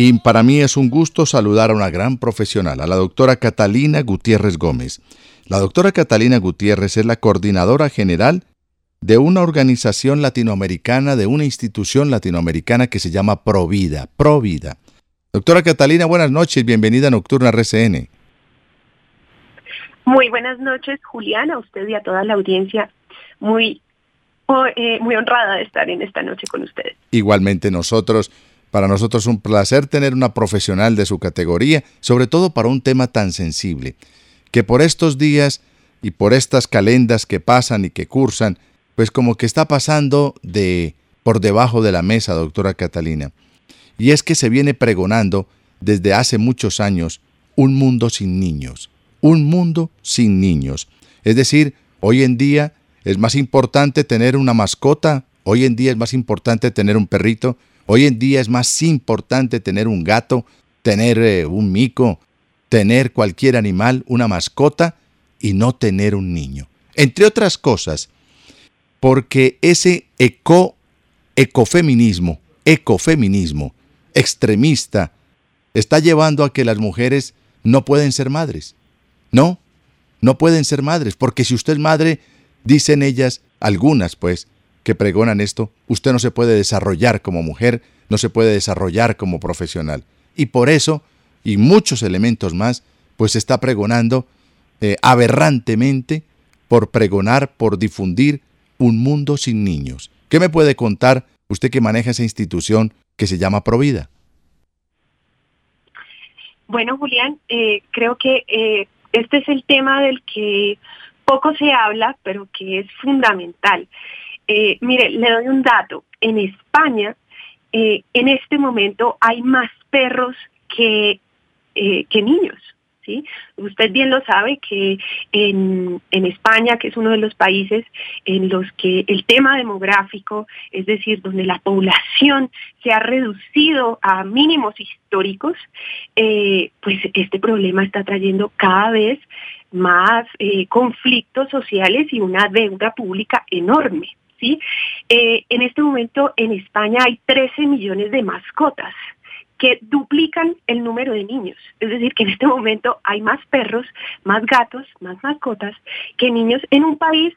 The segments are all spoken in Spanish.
Y para mí es un gusto saludar a una gran profesional, a la doctora Catalina Gutiérrez Gómez. La doctora Catalina Gutiérrez es la coordinadora general de una organización latinoamericana, de una institución latinoamericana que se llama Provida. Provida. Doctora Catalina, buenas noches, bienvenida a Nocturna RCN. Muy buenas noches, Juliana, a usted y a toda la audiencia. Muy, eh, muy honrada de estar en esta noche con ustedes. Igualmente nosotros. Para nosotros es un placer tener una profesional de su categoría, sobre todo para un tema tan sensible, que por estos días y por estas calendas que pasan y que cursan, pues como que está pasando de por debajo de la mesa, doctora Catalina. Y es que se viene pregonando desde hace muchos años un mundo sin niños, un mundo sin niños. Es decir, hoy en día es más importante tener una mascota, hoy en día es más importante tener un perrito, Hoy en día es más importante tener un gato, tener eh, un mico, tener cualquier animal, una mascota y no tener un niño. Entre otras cosas, porque ese eco, ecofeminismo, ecofeminismo extremista está llevando a que las mujeres no pueden ser madres. No, no pueden ser madres, porque si usted es madre, dicen ellas, algunas pues, que pregonan esto, usted no se puede desarrollar como mujer, no se puede desarrollar como profesional. Y por eso, y muchos elementos más, pues se está pregonando eh, aberrantemente por pregonar, por difundir un mundo sin niños. ¿Qué me puede contar usted que maneja esa institución que se llama Provida? Bueno, Julián, eh, creo que eh, este es el tema del que poco se habla, pero que es fundamental. Eh, mire, le doy un dato. En España, eh, en este momento hay más perros que, eh, que niños. ¿sí? Usted bien lo sabe que en España, que es uno de los países en los que el tema demográfico, es decir, donde la población se ha reducido a mínimos históricos, pues este problema está trayendo cada vez más conflictos sociales y una deuda pública enorme. ¿Sí? Eh, en este momento en España hay 13 millones de mascotas que duplican el número de niños. Es decir, que en este momento hay más perros, más gatos, más mascotas que niños en un país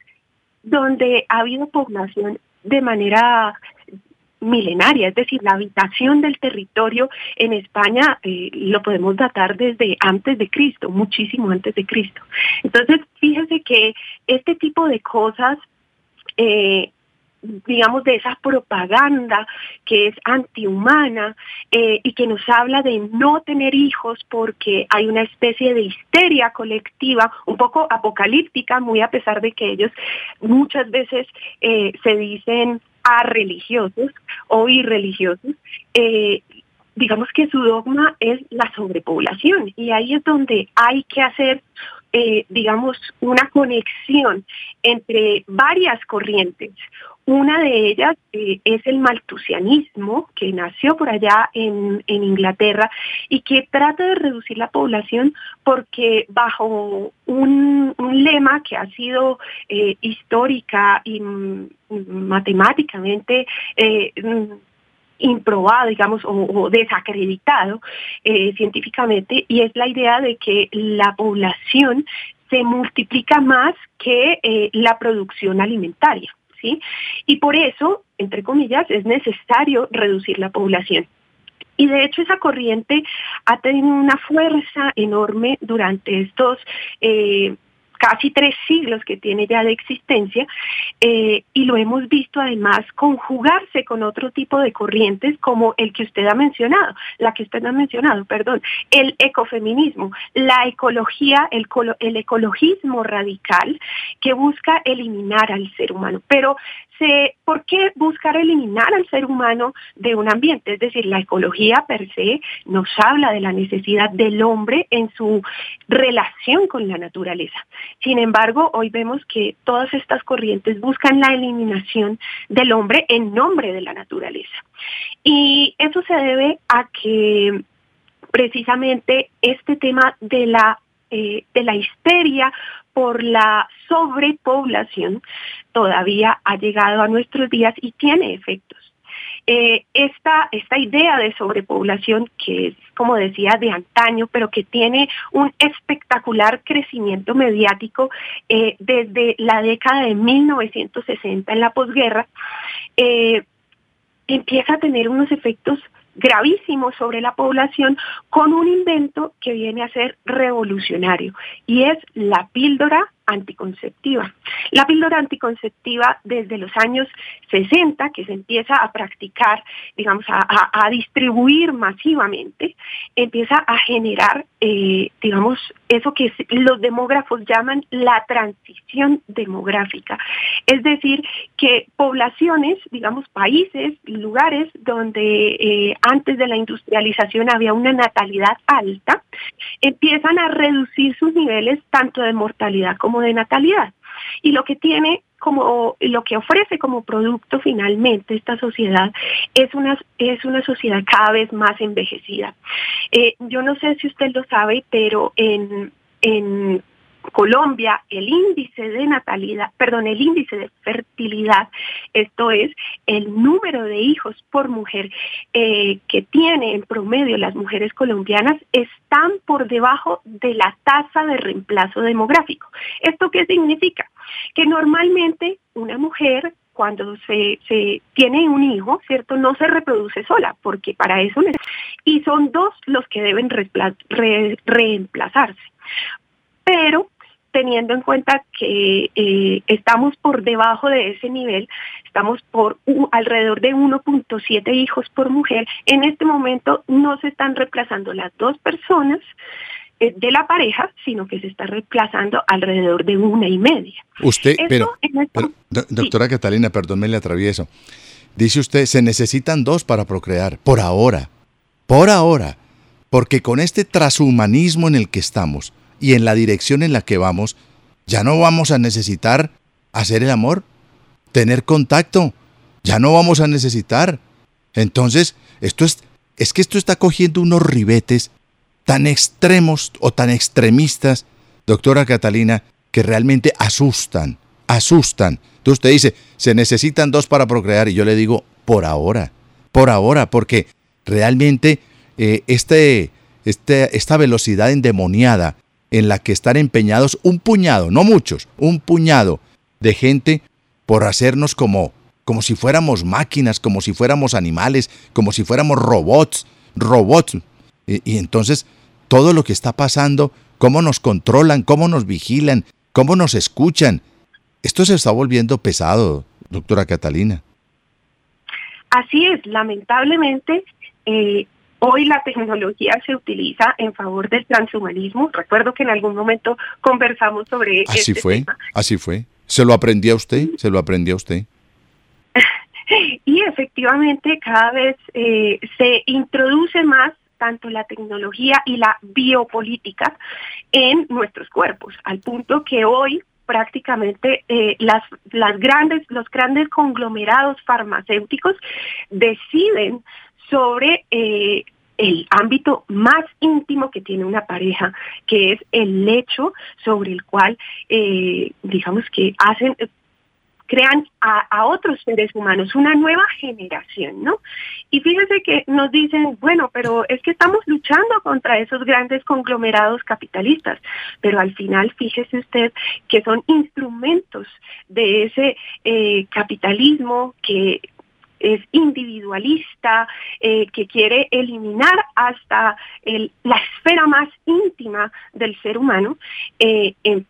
donde ha habido población de manera milenaria, es decir, la habitación del territorio en España eh, lo podemos datar desde antes de Cristo, muchísimo antes de Cristo. Entonces, fíjese que este tipo de cosas eh, digamos, de esa propaganda que es antihumana eh, y que nos habla de no tener hijos porque hay una especie de histeria colectiva, un poco apocalíptica, muy a pesar de que ellos muchas veces eh, se dicen a religiosos o irreligiosos. Digamos que su dogma es la sobrepoblación y ahí es donde hay que hacer eh, digamos, una conexión entre varias corrientes. Una de ellas eh, es el maltusianismo, que nació por allá en, Inglaterra y que trata de reducir la población porque bajo un, lema que ha sido eh, histórica y mm, matemáticamente improbado, digamos, o, desacreditado eh, científicamente, y es la idea de que la población se multiplica más que eh, la producción alimentaria. ¿sí? Y por eso, entre comillas, es necesario reducir la población. Y de hecho esa corriente ha tenido una fuerza enorme durante estos eh, casi tres siglos que tiene ya de existencia eh, y lo hemos visto además conjugarse con otro tipo de corrientes como el que usted ha mencionado, la que usted ha mencionado, perdón, el ecofeminismo, la ecología, el, el ecologismo radical que busca eliminar al ser humano. Pero ¿por qué buscar eliminar al ser humano de un ambiente? Es decir, la ecología per se nos habla de la necesidad del hombre en su relación con la naturaleza. Sin embargo, hoy vemos que todas estas corrientes buscan la eliminación del hombre en nombre de la naturaleza. Y eso se debe a que precisamente este tema de la eh, de la histeria por la sobrepoblación todavía ha llegado a nuestros días y tiene efectos. eh, esta, esta idea de sobrepoblación que es, como decía, de antaño, pero que tiene un espectacular crecimiento mediático eh, desde la década de 1960 en la posguerra, eh, empieza a tener unos efectos gravísimos sobre la población con un invento que viene a ser revolucionario y es la píldora anticonceptiva. La píldora anticonceptiva desde los años 60, que se empieza a practicar, digamos, a, distribuir masivamente, empieza a generar, eh, digamos, eso que los demógrafos llaman la transición demográfica. Es decir, que poblaciones, digamos, países, lugares donde eh, antes de la industrialización había una natalidad alta, empiezan a reducir sus niveles tanto de mortalidad como de natalidad. Y lo que tiene como lo que ofrece como producto finalmente esta sociedad es una es una sociedad cada vez más envejecida. Eh, yo no sé si usted lo sabe, pero en Colombia el índice de natalidad, perdón, el índice de fertilidad, esto es el número de hijos por mujer eh, que tiene en promedio las mujeres colombianas, están por debajo de la tasa de reemplazo demográfico. ¿Esto qué significa? Que normalmente una mujer cuando se, se, tiene un hijo, ¿cierto? No se reproduce sola, porque para eso... Y son dos los que deben reemplazarse pero teniendo en cuenta que eh, estamos por debajo de ese nivel, estamos por alrededor de 1.7 hijos por mujer, en este momento no se están reemplazando las dos personas eh, de la pareja, sino que se está reemplazando alrededor de una y media. Usted, pero, doctora Catalina, perdón, me le atravieso. Dice usted, se necesitan dos para procrear, por ahora, por ahora, porque con este transhumanismo en el que estamos, y en la dirección en la que vamos, ya no vamos a necesitar hacer el amor, tener contacto, ya no vamos a necesitar. Entonces, esto es, es que esto está cogiendo unos ribetes tan extremos o tan extremistas, doctora Catalina, que realmente asustan, asustan. Entonces usted dice, se necesitan dos para procrear y yo le digo, por ahora, por ahora, porque realmente eh, este, este, esta velocidad endemoniada en la que están empeñados un puñado, no muchos, un puñado de gente por hacernos como, como si fuéramos máquinas, como si fuéramos animales, como si fuéramos robots, robots. Y, entonces todo lo que está pasando, cómo nos controlan, cómo nos vigilan, cómo nos escuchan, esto se está volviendo pesado, doctora Catalina. Así es, lamentablemente eh, Hoy la tecnología se utiliza en favor del transhumanismo. Recuerdo que en algún momento conversamos sobre Así este fue, así fue. ¿Se lo aprendió usted? ¿Se lo aprendió usted? y efectivamente cada vez eh, se introduce más tanto la tecnología y la biopolítica en nuestros cuerpos, al punto que hoy prácticamente eh, las, las grandes, los grandes conglomerados farmacéuticos deciden sobre eh, el ámbito más íntimo que tiene una pareja, que es el lecho sobre el cual, eh, digamos que hacen, crean a, otros seres humanos, una nueva generación, ¿no? Y fíjese que nos dicen, bueno, pero es que estamos luchando contra esos grandes conglomerados capitalistas, pero al final fíjese usted que son instrumentos de ese eh, capitalismo que es individualista, eh, que quiere eliminar hasta la esfera más íntima del ser humano eh, en,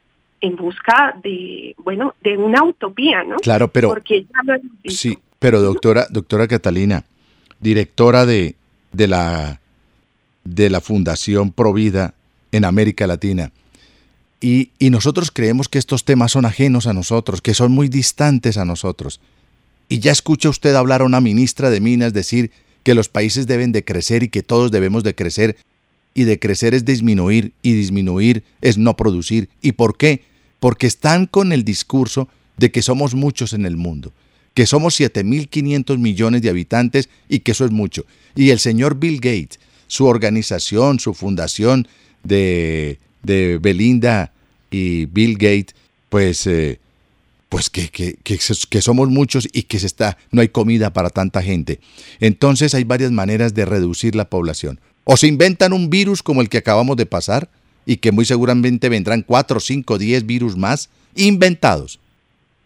busca de, bueno, de una utopía, ¿no? Claro, pero... sí, pero doctora, doctora Catalina, directora de, de, la, de la Fundación Provida en América Latina, y, y nosotros creemos que estos temas son ajenos a nosotros, que son muy distantes a nosotros. Y ya escucha usted hablar a una ministra de Minas decir que los países deben de crecer y que todos debemos de crecer. Y de crecer es disminuir y disminuir es no producir. ¿Y por qué? Porque están con el discurso de que somos muchos en el mundo, que somos 7.500 millones de habitantes y que eso es mucho. Y el señor Bill Gates, su organización, su fundación de, de Belinda y Bill Gates, pues eh, pues que, que, que, que, somos muchos y que se está, no hay comida para tanta gente. Entonces hay varias maneras de reducir la población. O se inventan un virus como el que acabamos de pasar y que muy seguramente vendrán 4, 5, 10 virus más inventados.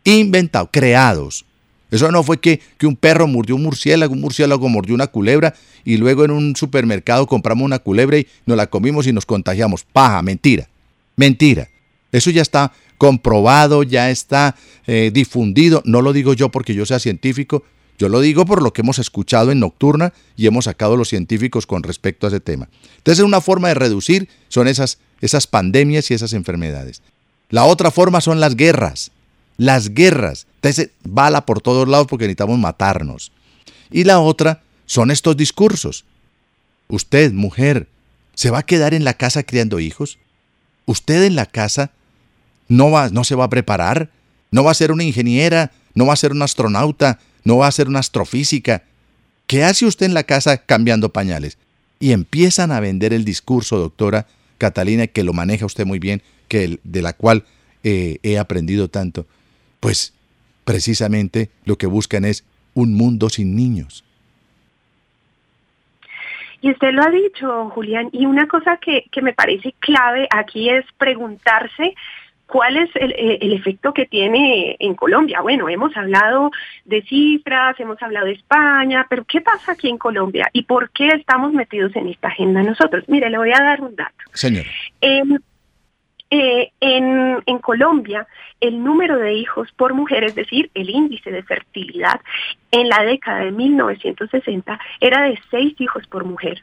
Inventados, creados. Eso no fue que, que un perro mordió un murciélago, un murciélago mordió una culebra y luego en un supermercado compramos una culebra y nos la comimos y nos contagiamos. Paja, mentira. Mentira. Eso ya está comprobado, ya está eh, difundido. No lo digo yo porque yo sea científico, yo lo digo por lo que hemos escuchado en Nocturna y hemos sacado los científicos con respecto a ese tema. Entonces, una forma de reducir son esas, esas pandemias y esas enfermedades. La otra forma son las guerras. Las guerras. Entonces, bala por todos lados porque necesitamos matarnos. Y la otra son estos discursos. Usted, mujer, ¿se va a quedar en la casa criando hijos? ¿Usted en la casa no, va, no se va a preparar, no va a ser una ingeniera, no va a ser un astronauta, no va a ser una astrofísica. ¿Qué hace usted en la casa cambiando pañales? Y empiezan a vender el discurso, doctora Catalina, que lo maneja usted muy bien, que de la cual eh, he aprendido tanto. Pues precisamente lo que buscan es un mundo sin niños. Y usted lo ha dicho, Julián, y una cosa que, que me parece clave aquí es preguntarse ¿Cuál es eh, el, efecto que tiene en Colombia? Bueno, hemos hablado de cifras, hemos hablado de España, pero ¿qué pasa aquí en Colombia? ¿Y por qué estamos metidos en esta agenda nosotros? Mire, le voy a dar un dato. Señor. Eh, en, en, Colombia, el número de hijos por mujer, es decir, el índice de fertilidad, en la década de 1960 era de seis hijos por mujer.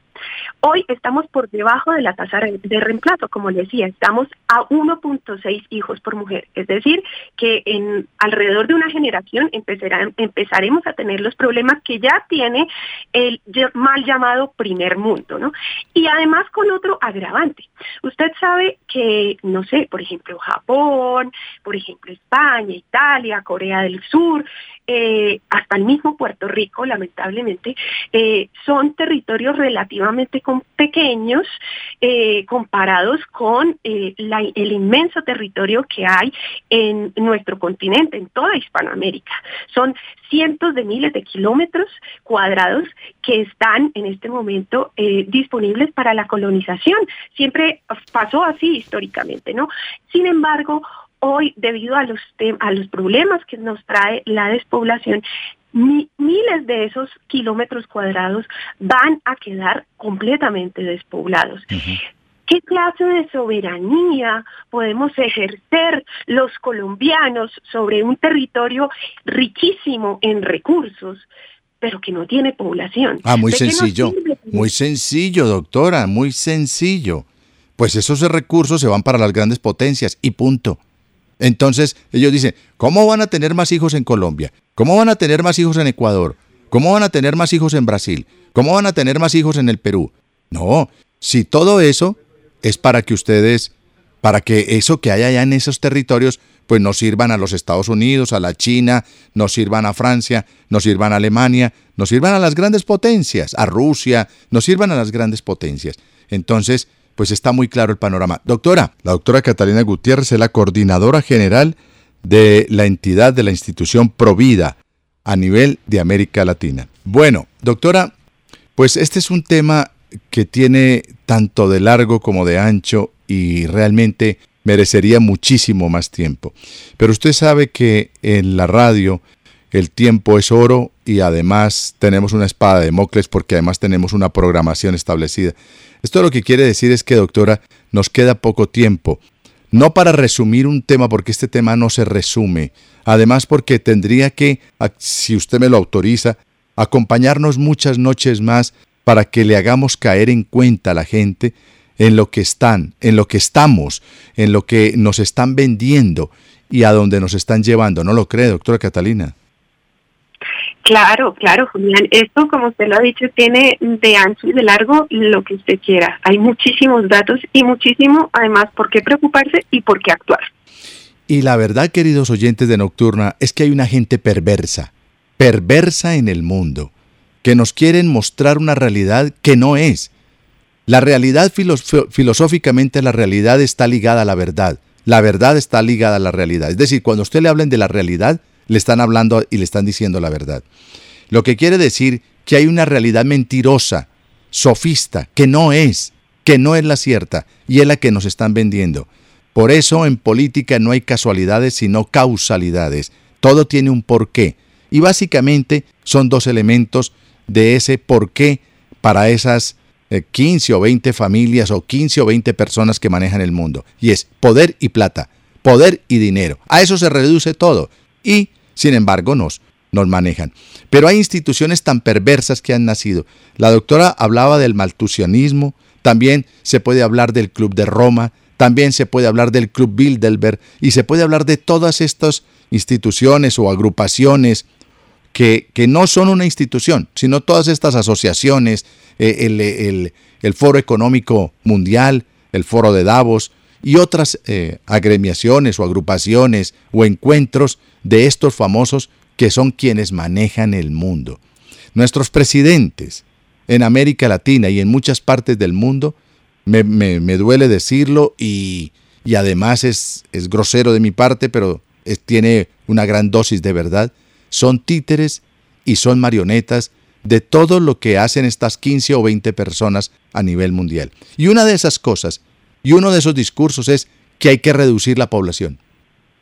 Hoy estamos por debajo de la tasa de reemplazo, como le decía, estamos a 1.6 hijos por mujer. Es decir, que en alrededor de una generación empezaremos a tener los problemas que ya tiene el mal llamado primer mundo, ¿no? Y además con otro agravante. Usted sabe que, no sé, por ejemplo, Japón, por ejemplo, España, Italia, Corea del Sur, eh, hasta el mismo Puerto Rico, lamentablemente, eh, son territorios relativamente pequeños eh, comparados con el inmenso territorio que hay en nuestro continente, en toda Hispanoamérica. Son cientos de miles de kilómetros cuadrados que están en este momento disponibles para la colonización. Siempre pasó así históricamente, ¿no? Sin embargo, hoy, debido a los problemas que nos trae la despoblación, miles de esos kilómetros cuadrados van a quedar completamente despoblados. ¿Qué clase de soberanía podemos ejercer los colombianos sobre un territorio riquísimo en recursos, pero que no tiene población? Ah, muy sencillo. Muy sencillo, doctora, muy sencillo. Pues esos recursos se van para las grandes potencias y punto. Entonces ellos dicen, ¿cómo van a tener más hijos en Colombia? ¿Cómo van a tener más hijos en Ecuador? ¿Cómo van a tener más hijos en Brasil? ¿Cómo van a tener más hijos en el Perú? No, si todo eso es para que ustedes, para que eso que hay allá en esos territorios, pues nos sirvan a los Estados Unidos, a la China, nos sirvan a Francia, nos sirvan a Alemania, nos sirvan a las grandes potencias, a Rusia, nos sirvan a las grandes potencias. Entonces, pues está muy claro el panorama. Doctora, la doctora Catalina Gutiérrez es la coordinadora general de la entidad de la institución Provida a nivel de América Latina. Bueno, doctora, pues este es un tema que tiene tanto de largo como de ancho y realmente merecería muchísimo más tiempo. Pero usted sabe que en la radio el tiempo es oro y además tenemos una espada de Mocles porque además tenemos una programación establecida. Esto lo que quiere decir es que, doctora, nos queda poco tiempo. No para resumir un tema, porque este tema no se resume. Además, porque tendría que, si usted me lo autoriza, acompañarnos muchas noches más para que le hagamos caer en cuenta a la gente en lo que están, en lo que estamos, en lo que nos están vendiendo y a dónde nos están llevando. ¿No lo cree, doctora Catalina? Claro, claro, Julián. Esto, como usted lo ha dicho, tiene de ancho y de largo lo que usted quiera. Hay muchísimos datos y muchísimo, además, por qué preocuparse y por qué actuar. Y la verdad, queridos oyentes de Nocturna, es que hay una gente perversa, perversa en el mundo, que nos quieren mostrar una realidad que no es. La realidad filosóficamente, la realidad está ligada a la verdad. La verdad está ligada a la realidad. Es decir, cuando usted le hablen de la realidad, le están hablando y le están diciendo la verdad. Lo que quiere decir que hay una realidad mentirosa, sofista, que no es, que no es la cierta, y es la que nos están vendiendo. Por eso en política no hay casualidades, sino causalidades. Todo tiene un porqué. Y básicamente son dos elementos de ese porqué para esas 15 eh, o 20 familias o 15 o 20 personas que manejan el mundo. Y es poder y plata, poder y dinero. A eso se reduce todo. Y, sin embargo, nos, nos manejan. Pero hay instituciones tan perversas que han nacido. La doctora hablaba del maltusianismo, también se puede hablar del Club de Roma, también se puede hablar del Club Bilderberg y se puede hablar de todas estas instituciones o agrupaciones que, que no son una institución, sino todas estas asociaciones, eh, el, Foro Económico Mundial, el Foro de Davos y otras eh, agremiaciones o agrupaciones o encuentros de estos famosos que son quienes manejan el mundo. Nuestros presidentes en América Latina y en muchas partes del mundo, me, duele decirlo y, además es, es, grosero de mi parte, pero tiene una gran dosis de verdad, son títeres y son marionetas de todo lo que hacen estas 15 o 20 personas a nivel mundial. Y una de esas cosas, y uno de esos discursos es que hay que reducir la población.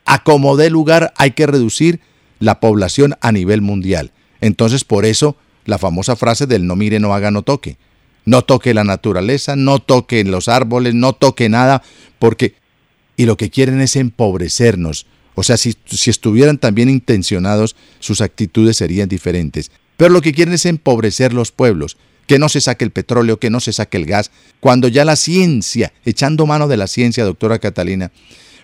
A como dé lugar hay que reducir la población a nivel mundial. Entonces por eso la famosa frase del no mire, no haga, no toque. No toque la naturaleza, no toque los árboles, no toque nada, porque... Y lo que quieren es empobrecernos. O sea, si, si estuvieran también intencionados, sus actitudes serían diferentes. Pero lo que quieren es empobrecer los pueblos, que no se saque el petróleo, que no se saque el gas, cuando ya la ciencia, echando mano de la ciencia, doctora Catalina,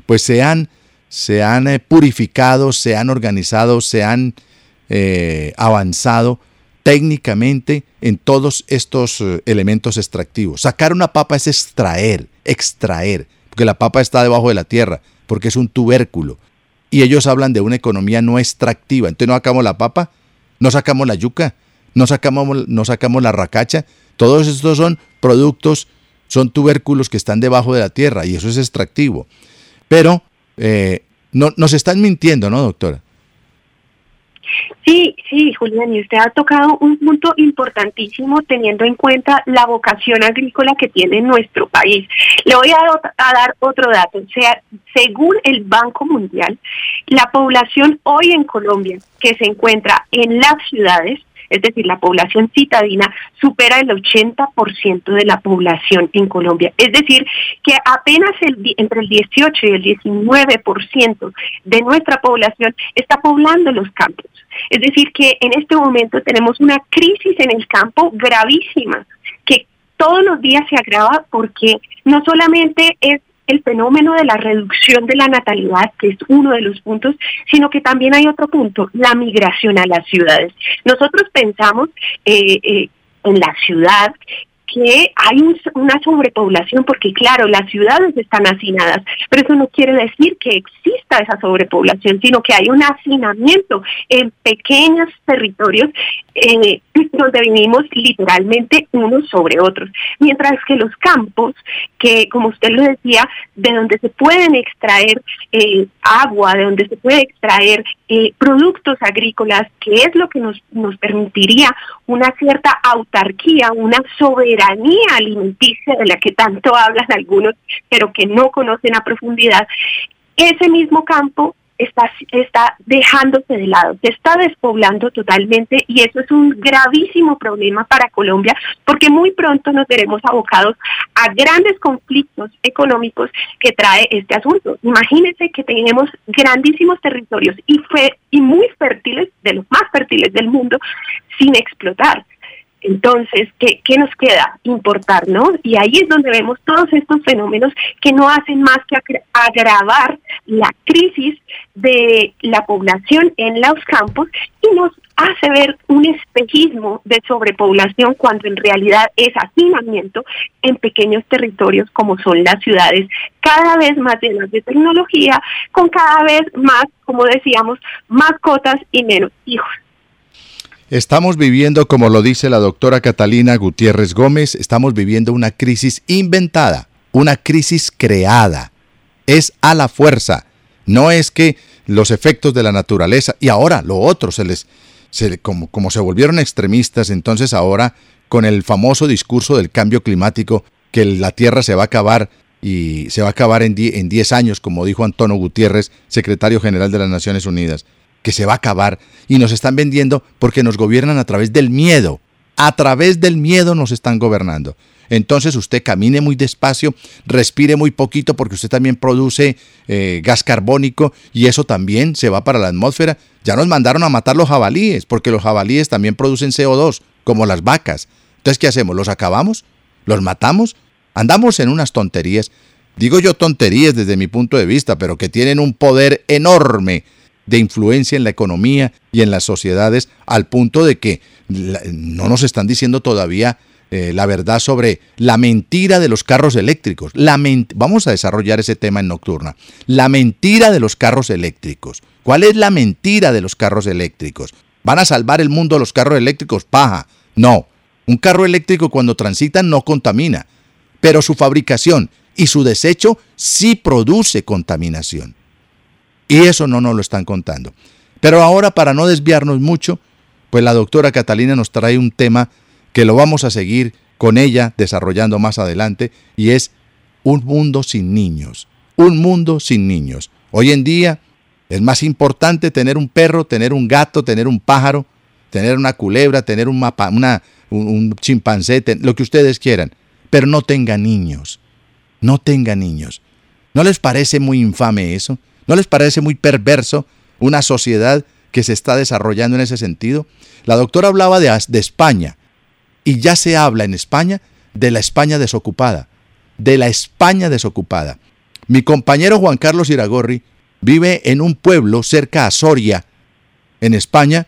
pues se han, se han eh, purificado, se han organizado, se han eh, avanzado técnicamente en todos estos eh, elementos extractivos. Sacar una papa es extraer, extraer, porque la papa está debajo de la tierra, porque es un tubérculo. Y ellos hablan de una economía no extractiva. Entonces no sacamos la papa, no sacamos la yuca, no sacamos, no sacamos la racacha. Todos estos son productos, son tubérculos que están debajo de la tierra y eso es extractivo. Pero eh, no, nos están mintiendo, ¿no, doctora? Sí, sí, Julián, y usted ha tocado un punto importantísimo teniendo en cuenta la vocación agrícola que tiene nuestro país. Le voy a, a dar otro dato. O sea, según el Banco Mundial, la población hoy en Colombia que se encuentra en las ciudades es decir, la población citadina supera el 80% de la población en Colombia. Es decir, que apenas el, entre el 18 y el 19% de nuestra población está poblando los campos. Es decir, que en este momento tenemos una crisis en el campo gravísima, que todos los días se agrava porque no solamente es el fenómeno de la reducción de la natalidad, que es uno de los puntos, sino que también hay otro punto, la migración a las ciudades. Nosotros pensamos eh, eh, en la ciudad que hay una sobrepoblación, porque claro, las ciudades están hacinadas, pero eso no quiere decir que exista esa sobrepoblación, sino que hay un hacinamiento en pequeños territorios eh, donde vivimos literalmente unos sobre otros. Mientras que los campos, que como usted lo decía, de donde se pueden extraer eh, agua, de donde se puede extraer eh, productos agrícolas, que es lo que nos, nos permitiría una cierta autarquía, una soberanía alimenticia de la que tanto hablan algunos, pero que no conocen a profundidad, ese mismo campo está, dejándose de lado, se está despoblando totalmente y eso es un gravísimo problema para Colombia porque muy pronto nos veremos abocados a grandes conflictos económicos que trae este asunto. Imagínense que tenemos grandísimos territorios y muy fértiles, de los más fértiles del mundo, sin explotar. Entonces, ¿qué, ¿qué, nos queda? Importar, ¿no? Y ahí es donde vemos todos estos fenómenos que no hacen más que agravar la crisis de la población en los campos y nos hace ver un espejismo de sobrepoblación cuando en realidad es hacinamiento en pequeños territorios como son las ciudades, cada vez más llenas de tecnología, con cada vez más, como decíamos, mascotas y menos hijos. Estamos viviendo, como lo dice la doctora Catalina Gutiérrez Gómez, estamos viviendo una crisis inventada, una crisis creada. es a la fuerza. No es que los efectos de la naturaleza y ahora lo otro se les como, como se volvieron extremistas, entonces ahora con el famoso discurso del cambio climático que la Tierra se va a acabar y se va a acabar en 10 años, como dijo Antonio Gutiérrez, secretario general de las Naciones Unidas, que se va a acabar y nos están vendiendo porque nos gobiernan a través del miedo. A través del miedo nos están gobernando. Entonces usted camine muy despacio, respire muy poquito porque usted también produce eh, gas carbónico y eso también se va para la atmósfera. Ya nos mandaron a matar los jabalíes porque los jabalíes también producen CO2 como las vacas. Entonces, ¿qué hacemos? ¿Los acabamos? ¿Los matamos? Andamos en unas tonterías. Digo yo tonterías desde mi punto de vista, pero que tienen un poder enorme de influencia en la economía y en las sociedades al punto de que no nos están diciendo todavía eh, la verdad sobre la mentira de los carros eléctricos. La Vamos a desarrollar ese tema en Nocturna. La mentira de los carros eléctricos. ¿Cuál es la mentira de los carros eléctricos? ¿Van a salvar el mundo los carros eléctricos? Paja. No. Un carro eléctrico cuando transita no contamina, pero su fabricación y su desecho sí produce contaminación. Y eso no nos lo están contando. Pero ahora, para no desviarnos mucho, pues la doctora Catalina nos trae un tema que lo vamos a seguir con ella desarrollando más adelante, y es un mundo sin niños. Un mundo sin niños. Hoy en día es más importante tener un perro, tener un gato, tener un pájaro, tener una culebra, tener un, mapa, un, chimpancé, lo que ustedes quieran, pero no tenga niños. No tenga niños. ¿No les parece muy infame eso? ¿No les parece muy perverso una sociedad que se está desarrollando en ese sentido? La doctora hablaba de, España y ya se habla en España de la España desocupada, de la España desocupada. Mi compañero Juan Carlos Iragorri vive en un pueblo cerca a Soria, en España,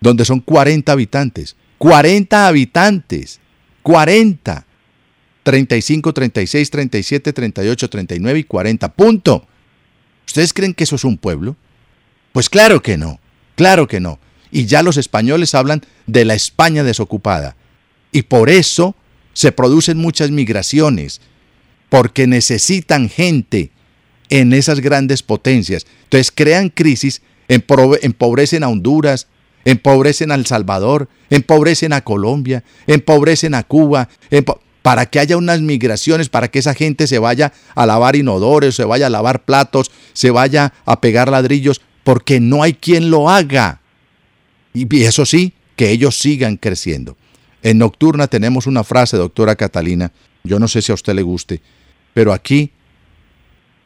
donde son 40 habitantes. 40 habitantes. 40. 35, 36, 37, 38, 39 y 40. Punto. ¿Ustedes creen que eso es un pueblo? Pues claro que no. Claro que no. Y ya los españoles hablan de la España desocupada. Y por eso se producen muchas migraciones, porque necesitan gente en esas grandes potencias. Entonces crean crisis, empobrecen a Honduras, empobrecen a El Salvador, empobrecen a Colombia, empobrecen a Cuba, para que haya unas migraciones, para que esa gente se vaya a lavar inodores, se vaya a lavar platos, se vaya a pegar ladrillos, porque no hay quien lo haga. Y eso sí, que ellos sigan creciendo. En Nocturna tenemos una frase, doctora Catalina, yo no sé si a usted le guste, pero aquí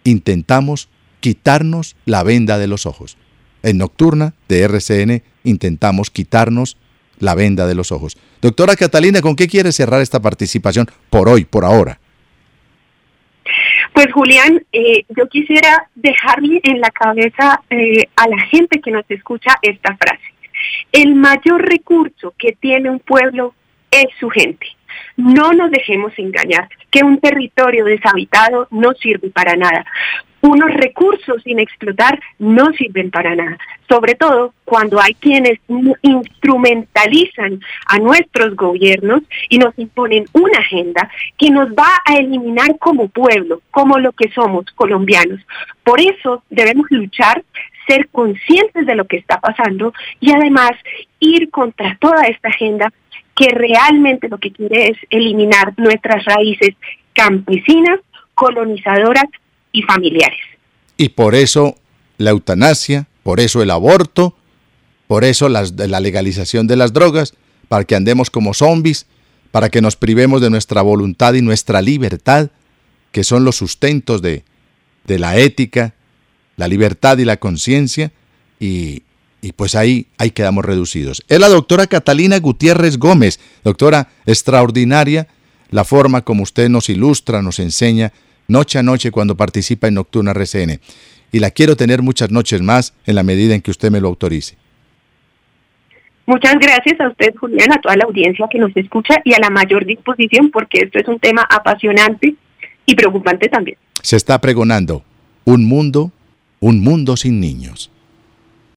intentamos quitarnos la venda de los ojos. En Nocturna de RCN intentamos quitarnos la venda de los ojos. Doctora Catalina, ¿con qué quiere cerrar esta participación por hoy, por ahora? Pues Julián, eh, yo quisiera dejarle en la cabeza eh, a la gente que nos escucha esta frase. El mayor recurso que tiene un pueblo es su gente. No nos dejemos engañar, que un territorio deshabitado no sirve para nada. Unos recursos sin explotar no sirven para nada, sobre todo cuando hay quienes instrumentalizan a nuestros gobiernos y nos imponen una agenda que nos va a eliminar como pueblo, como lo que somos colombianos. Por eso debemos luchar ser conscientes de lo que está pasando y además ir contra toda esta agenda que realmente lo que quiere es eliminar nuestras raíces campesinas, colonizadoras y familiares. Y por eso la eutanasia, por eso el aborto, por eso la legalización de las drogas, para que andemos como zombies, para que nos privemos de nuestra voluntad y nuestra libertad, que son los sustentos de, de la ética, la libertad y la conciencia, y y pues ahí, ahí quedamos reducidos. Es la doctora Catalina Gutiérrez Gómez, doctora extraordinaria, la forma como usted nos ilustra, nos enseña noche a noche cuando participa en Nocturna RCN. Y la quiero tener muchas noches más en la medida en que usted me lo autorice. Muchas gracias a usted, Julián, a toda la audiencia que nos escucha y a la mayor disposición porque esto es un tema apasionante y preocupante también. Se está pregonando un mundo, un mundo sin niños.